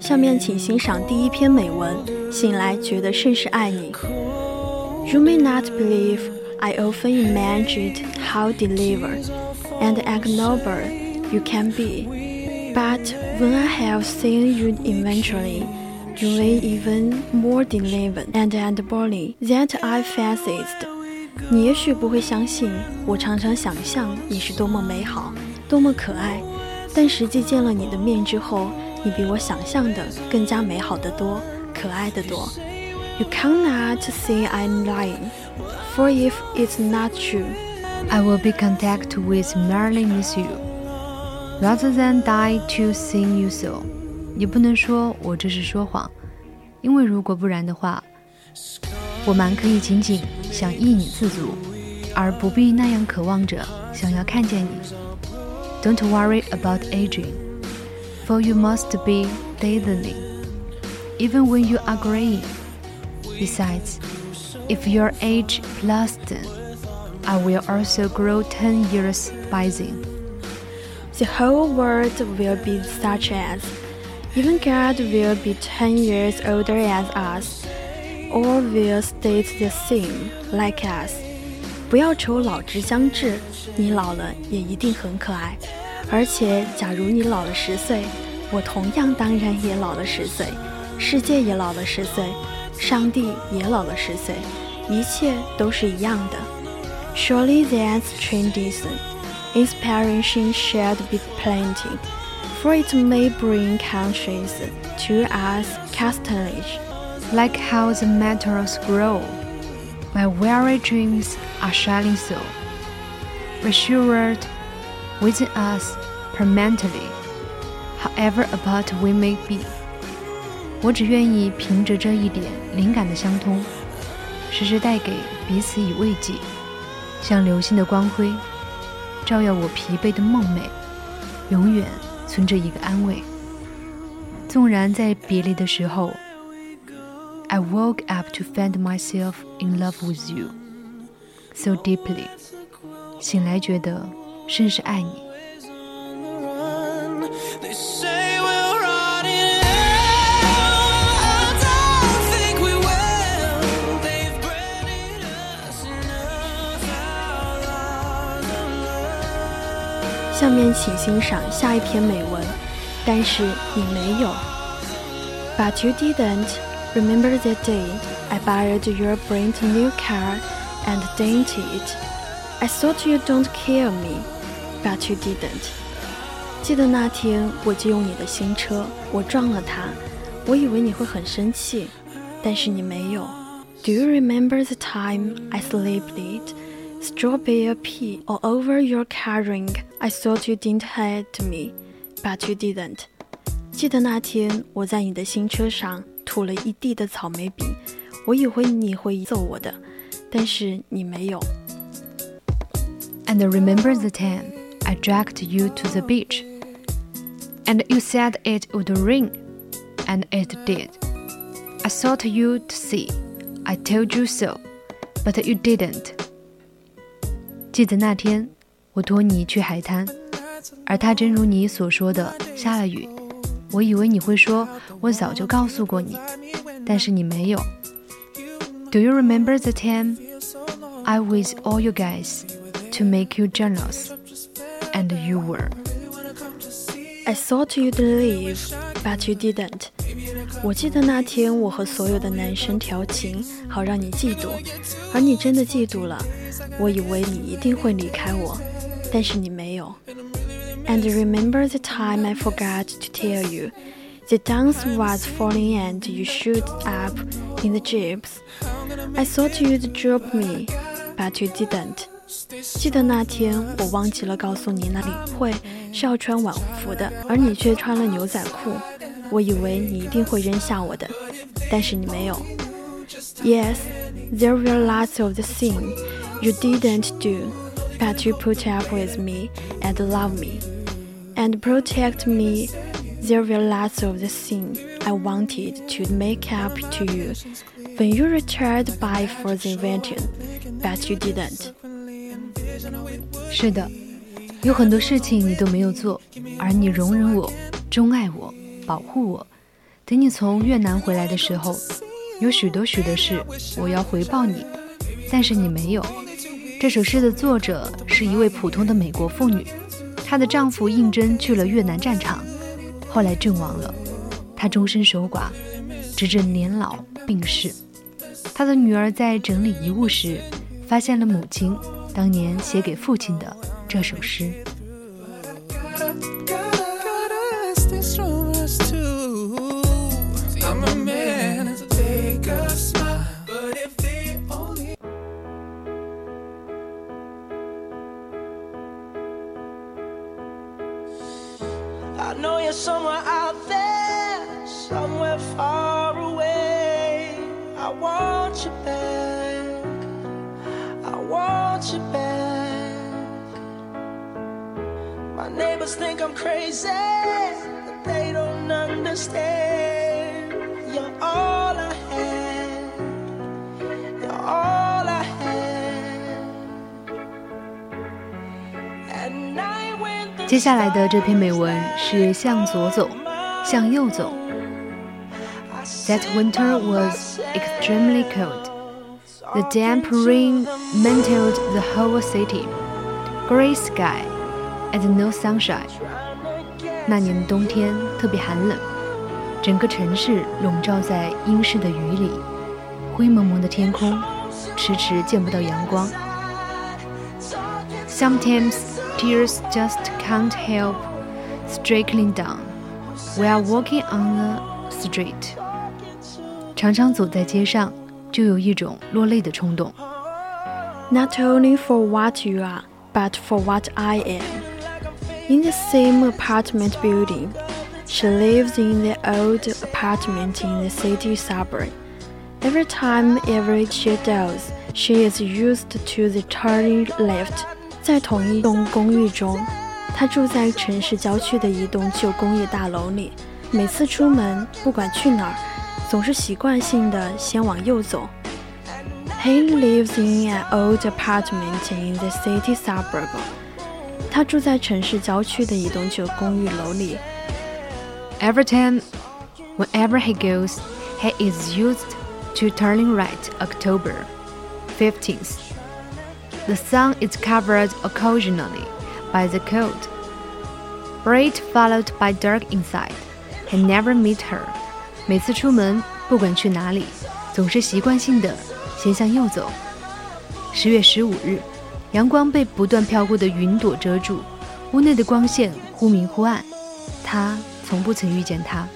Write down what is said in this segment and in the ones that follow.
下面请欣赏第一篇美文。醒来觉得甚是爱你。You may not believe I often imagined how delivered and ignoble you can be, but when I have seen you eventually, you may even more delivered and unbelievable than I fancied. 你也许不会相信，我常常想象你是多么美好， 多么可爱，但实际见了你的面之后。你比我想象的更加美好的多，可爱的多。You cannot say I'm lying, for if it's not true, I will be content with merely miss you, rather than die to see you so. 你不能说我这是说谎，因为如果不然的话，我蛮可以仅仅想依你自足，而不必那样渴望着想要看见你。Don't worry about aging for you must be dazzling, even when you are graying. Besides, if your age plus ten, I will also grow ten years by then. The whole world will be such as, even God will be ten years older as us, or will stay the same like us. 不要愁老之将至，你老了也一定很可爱。而且，假如你老了十岁，我同样当然也老了十岁，世界也老了十岁，上帝也老了十岁，一切都是一样的。Surely that's tradition, inspiration should be plenty, for it may bring countries to us castlage, like how the metals grow. My weary dreams are shining so, reassured within us permanently. However apart we may be，我只愿意凭着这一点灵感的相通，时时带给彼此以慰藉，像流星的光辉，照耀我疲惫的梦寐，永远存着一个安慰。纵然在别离的时候 ，I woke up to find myself in love with you so deeply，醒来觉得甚是爱你。下面请欣赏下一篇美文，但是你没有。But you didn't remember the day I borrowed your brand new car and dented it. I thought you don't care me, but you didn't. 记得那天我借用你的新车，我撞了它，我以为你会很生气，但是你没有。Do you remember the time I slipped it? strawberry pea all over your car ring. I thought you didn't hate me, but you didn't. 记得那天我在你的新车上 吐了一地的草莓笔，我以为你会揍我的，但是你没有。And remember the time I dragged you to the beach, and you said it would rain, and it did. I thought you'd see. I told you so, but you didn't. 记得那天，我托你去海滩，而它真如你所说的下了雨。 我以为你会说，我早就告诉过你，但是你没有。Do you remember the time I with all you guys to make you jealous, and you were? I thought you'd leave, but you didn't. 我记得那天我和所有的男生调情，好让你嫉妒，而你真的嫉妒了。我以为你一定会离开我，但是你没有。And remember the time I forgot to tell you, the dance was falling and you shoot up in the jeeps. I thought you'd drop me, but you didn't. 记得那天我忘记了告诉你那领会是要穿晚服的，而你却穿了牛仔裤。我以为你一定会扔下我的，但是你没有。Yes, there were lots of the things you didn't do, but you put up with me and love me and protect me. There were lots of the things I wanted to make up to you when you returned by for the invention, but you didn't. 是的，有很多事情你都没有做，而你容忍我，钟爱我。保护我。等你从越南回来的时候，有许多许多事我要回报你，但是你没有。这首诗的作者是一位普通的美国妇女， 她的丈夫应征去了越南战场，后来阵亡了，她终身守寡，直至年老病逝。她的女儿在整理遗物时，发现了母亲当年写给父亲的这首诗。Somewhere out there, somewhere far away. I want you back. I want you back. My neighbors think I'm crazy, but they don't understand. 接下来的这篇美文是向左走，向右走。That winter was extremely cold. The damp rain mantled the whole city. Gray sky and no sunshine. 那年的冬天特别寒冷，整个城市笼罩在阴湿的雨里，灰蒙蒙的天空，迟迟见不到阳光。Sometimes tears just can't help trickling down while walking on the street。常常走在街上，就有一种落泪的冲动。Not only for what you are, but for what I am. In the same apartment building, she lives in the old apartment in the city suburb. Every time every she does, she is used to the turning left 在同一栋公寓中，他住在城市郊区的一栋旧工业大楼里。每次出门，不管去哪儿，总是习惯性的先往右走。He lives in an old apartment in the city suburb. 他住在城市郊区的一栋旧公寓楼里。Every time, whenever he goes, he is used to turning right. October 15th. The sun is covered occasionally by the cold. Bright followed by dark inside. He never meet her. 每次出门，不管去哪里，总是习惯性的先向右走。十月十五日，阳光被不断飘过的云朵遮住，屋内的光线忽明忽暗。他从不曾遇见她。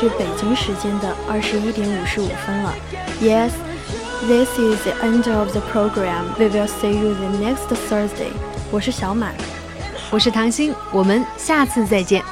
是北京时间的二十一点五十五分了。Yes, this is the end of the program. We will see you the next Thursday. 我是小满，我是唐心，我们下次再见。